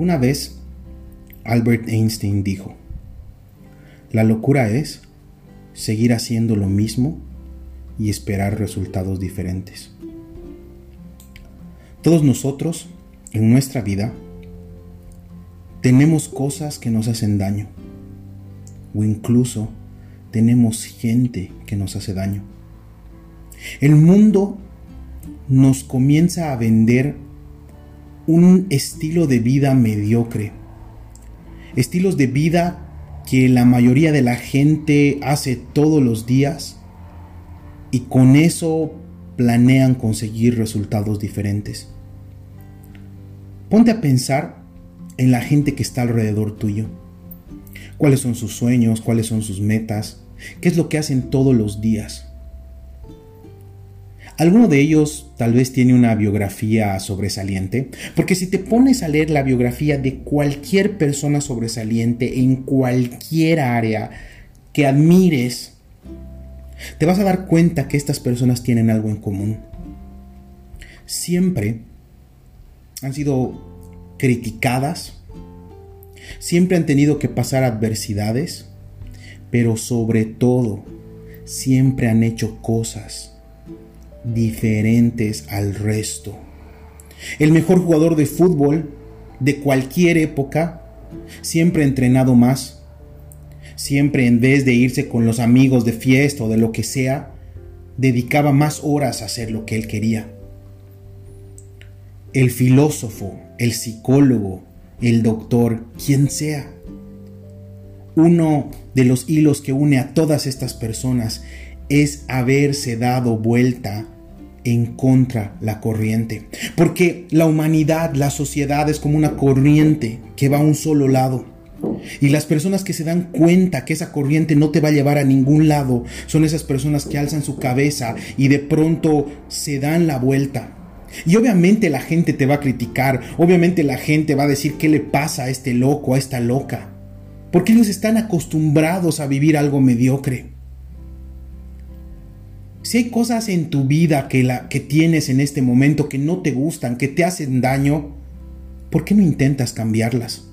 Alguna vez Albert Einstein dijo, la locura es seguir haciendo lo mismo y esperar resultados diferentes. Todos nosotros, en nuestra vida, tenemos cosas que nos hacen daño o incluso tenemos gente que nos hace daño. El mundo nos comienza a vender un estilo de vida mediocre. Estilos de vida que la mayoría de la gente hace todos los días y con eso planean conseguir resultados diferentes. Ponte a pensar en la gente que está alrededor tuyo. ¿Cuáles son sus sueños? ¿Cuáles son sus metas? ¿Qué es lo que hacen todos los días? Alguno de ellos tal vez tiene una biografía sobresaliente, porque si te pones a leer la biografía de cualquier persona sobresaliente en cualquier área que admires, te vas a dar cuenta que estas personas tienen algo en común. Siempre han sido criticadas, siempre han tenido que pasar adversidades, pero sobre todo siempre han hecho cosas diferentes al resto. El mejor jugador de fútbol de cualquier época siempre entrenado más. Siempre en vez de irse con los amigos de fiesta o de lo que sea, dedicaba más horas a hacer lo que él quería. El filósofo, el psicólogo, el doctor, quien sea. Uno de los hilos que une a todas estas personas es haberse dado vuelta en contra la corriente. Porque la humanidad, la sociedad es como una corriente que va a un solo lado. Y las personas que se dan cuenta que esa corriente no te va a llevar a ningún lado son esas personas que alzan su cabeza y de pronto se dan la vuelta. Y obviamente la gente te va a criticar, obviamente la gente va a decir qué le pasa a este loco, a esta loca. Porque ellos están acostumbrados a vivir algo mediocre. Si hay cosas en tu vida que, la, que tienes en este momento que no te gustan, que te hacen daño, ¿por qué no intentas cambiarlas?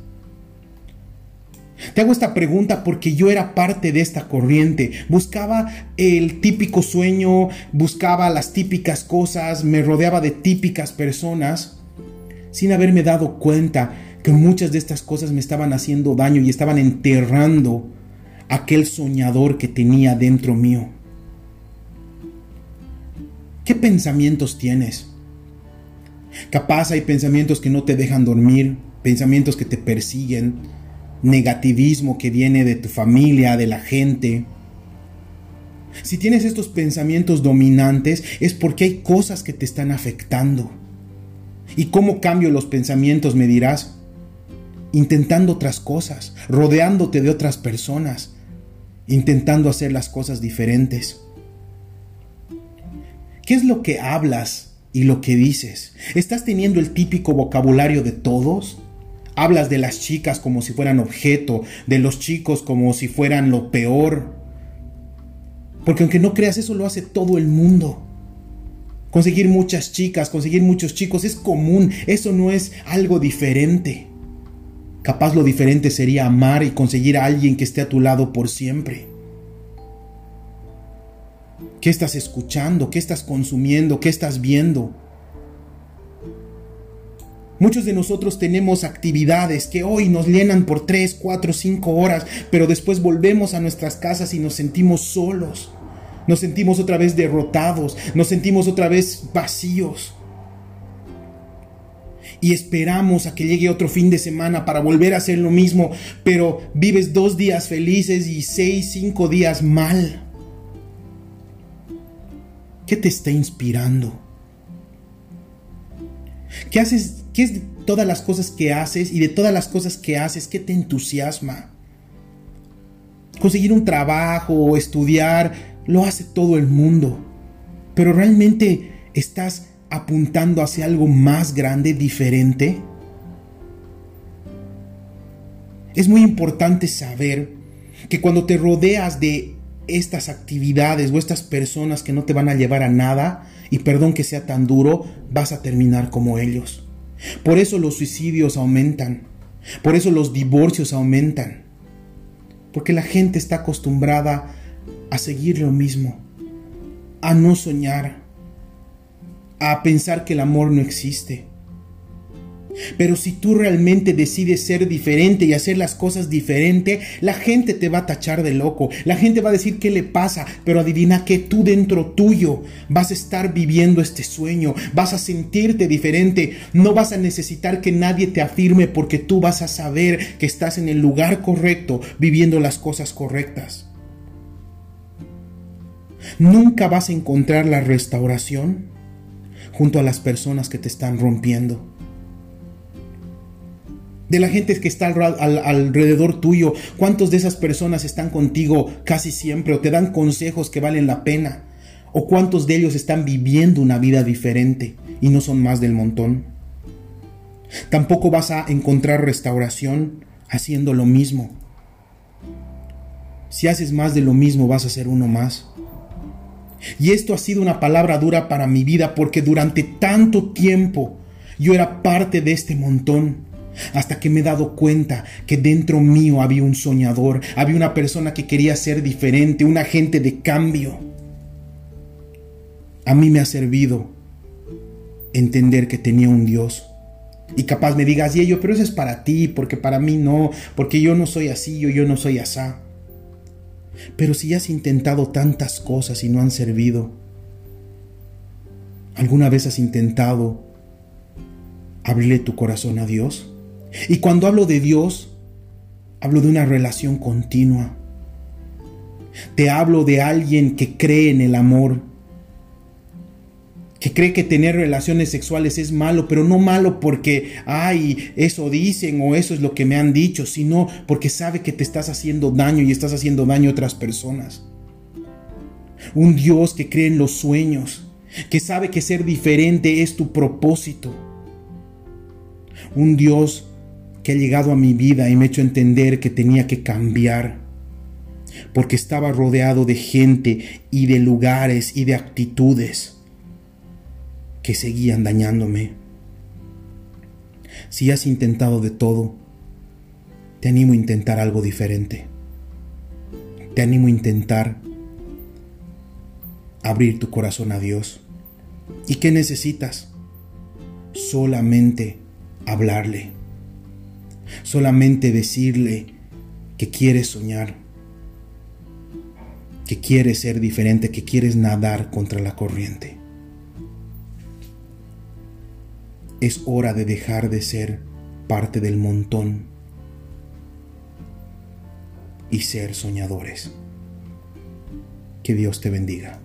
Te hago esta pregunta porque yo era parte de esta corriente. Buscaba el típico sueño, buscaba las típicas cosas, me rodeaba de típicas personas, sin haberme dado cuenta que muchas de estas cosas me estaban haciendo daño y estaban enterrando aquel soñador que tenía dentro mío. ¿Qué pensamientos tienes? Capaz hay pensamientos que no te dejan dormir, pensamientos que te persiguen, negativismo que viene de tu familia, de la gente. Si tienes estos pensamientos dominantes es porque hay cosas que te están afectando. ¿Y cómo cambio los pensamientos? Me dirás. Intentando otras cosas, rodeándote de otras personas, intentando hacer las cosas diferentes. ¿Qué es lo que hablas y lo que dices? ¿Estás teniendo el típico vocabulario de todos? Hablas de las chicas como si fueran objeto, de los chicos como si fueran lo peor. Porque aunque no creas, eso lo hace todo el mundo. Conseguir muchas chicas, conseguir muchos chicos es común, eso no es algo diferente. Capaz lo diferente sería amar y conseguir a alguien que esté a tu lado por siempre. ¿Qué estás escuchando? ¿Qué estás consumiendo? ¿Qué estás viendo? Muchos de nosotros tenemos actividades que hoy nos llenan por 3, 4, 5 horas, pero después volvemos a nuestras casas y nos sentimos solos. Nos sentimos otra vez derrotados, nos sentimos otra vez vacíos. Y esperamos a que llegue otro fin de semana para volver a hacer lo mismo, pero vives dos días felices y seis, cinco días mal. ¿Qué te está inspirando? ¿Qué haces? ¿Qué es de todas las cosas que haces y de todas las cosas que haces? ¿Qué te entusiasma? Conseguir un trabajo o estudiar lo hace todo el mundo. Pero realmente estás apuntando hacia algo más grande, diferente. Es muy importante saber que cuando te rodeas de estas actividades o estas personas que no te van a llevar a nada, y perdón que sea tan duro, vas a terminar como ellos. Por eso los suicidios aumentan. Por eso los divorcios aumentan. Porque la gente está acostumbrada a seguir lo mismo, a no soñar, a pensar que el amor no existe. Pero si tú realmente decides ser diferente y hacer las cosas diferente, la gente te va a tachar de loco. La gente va a decir qué le pasa, pero adivina que tú dentro tuyo vas a estar viviendo este sueño, vas a sentirte diferente, no vas a necesitar que nadie te afirme porque tú vas a saber que estás en el lugar correcto, viviendo las cosas correctas. Nunca vas a encontrar la restauración junto a las personas que te están rompiendo de la gente que está alrededor tuyo, cuántos de esas personas están contigo casi siempre o te dan consejos que valen la pena, o cuántos de ellos están viviendo una vida diferente y no son más del montón. Tampoco vas a encontrar restauración haciendo lo mismo. Si haces más de lo mismo vas a ser uno más. Y esto ha sido una palabra dura para mi vida porque durante tanto tiempo yo era parte de este montón hasta que me he dado cuenta que dentro mío había un soñador, había una persona que quería ser diferente, un agente de cambio. A mí me ha servido entender que tenía un Dios. Y capaz me digas, y ello, pero eso es para ti, porque para mí no, porque yo no soy así, yo, yo no soy asá. Pero si has intentado tantas cosas y no han servido, ¿alguna vez has intentado abrirle tu corazón a Dios? Y cuando hablo de Dios, hablo de una relación continua. Te hablo de alguien que cree en el amor, que cree que tener relaciones sexuales es malo, pero no malo porque, ay, eso dicen o eso es lo que me han dicho, sino porque sabe que te estás haciendo daño y estás haciendo daño a otras personas. Un Dios que cree en los sueños, que sabe que ser diferente es tu propósito. Un Dios que ha llegado a mi vida y me ha hecho entender que tenía que cambiar, porque estaba rodeado de gente y de lugares y de actitudes que seguían dañándome. Si has intentado de todo, te animo a intentar algo diferente. Te animo a intentar abrir tu corazón a Dios. ¿Y qué necesitas? Solamente hablarle solamente decirle que quieres soñar, que quieres ser diferente, que quieres nadar contra la corriente. Es hora de dejar de ser parte del montón y ser soñadores. Que Dios te bendiga.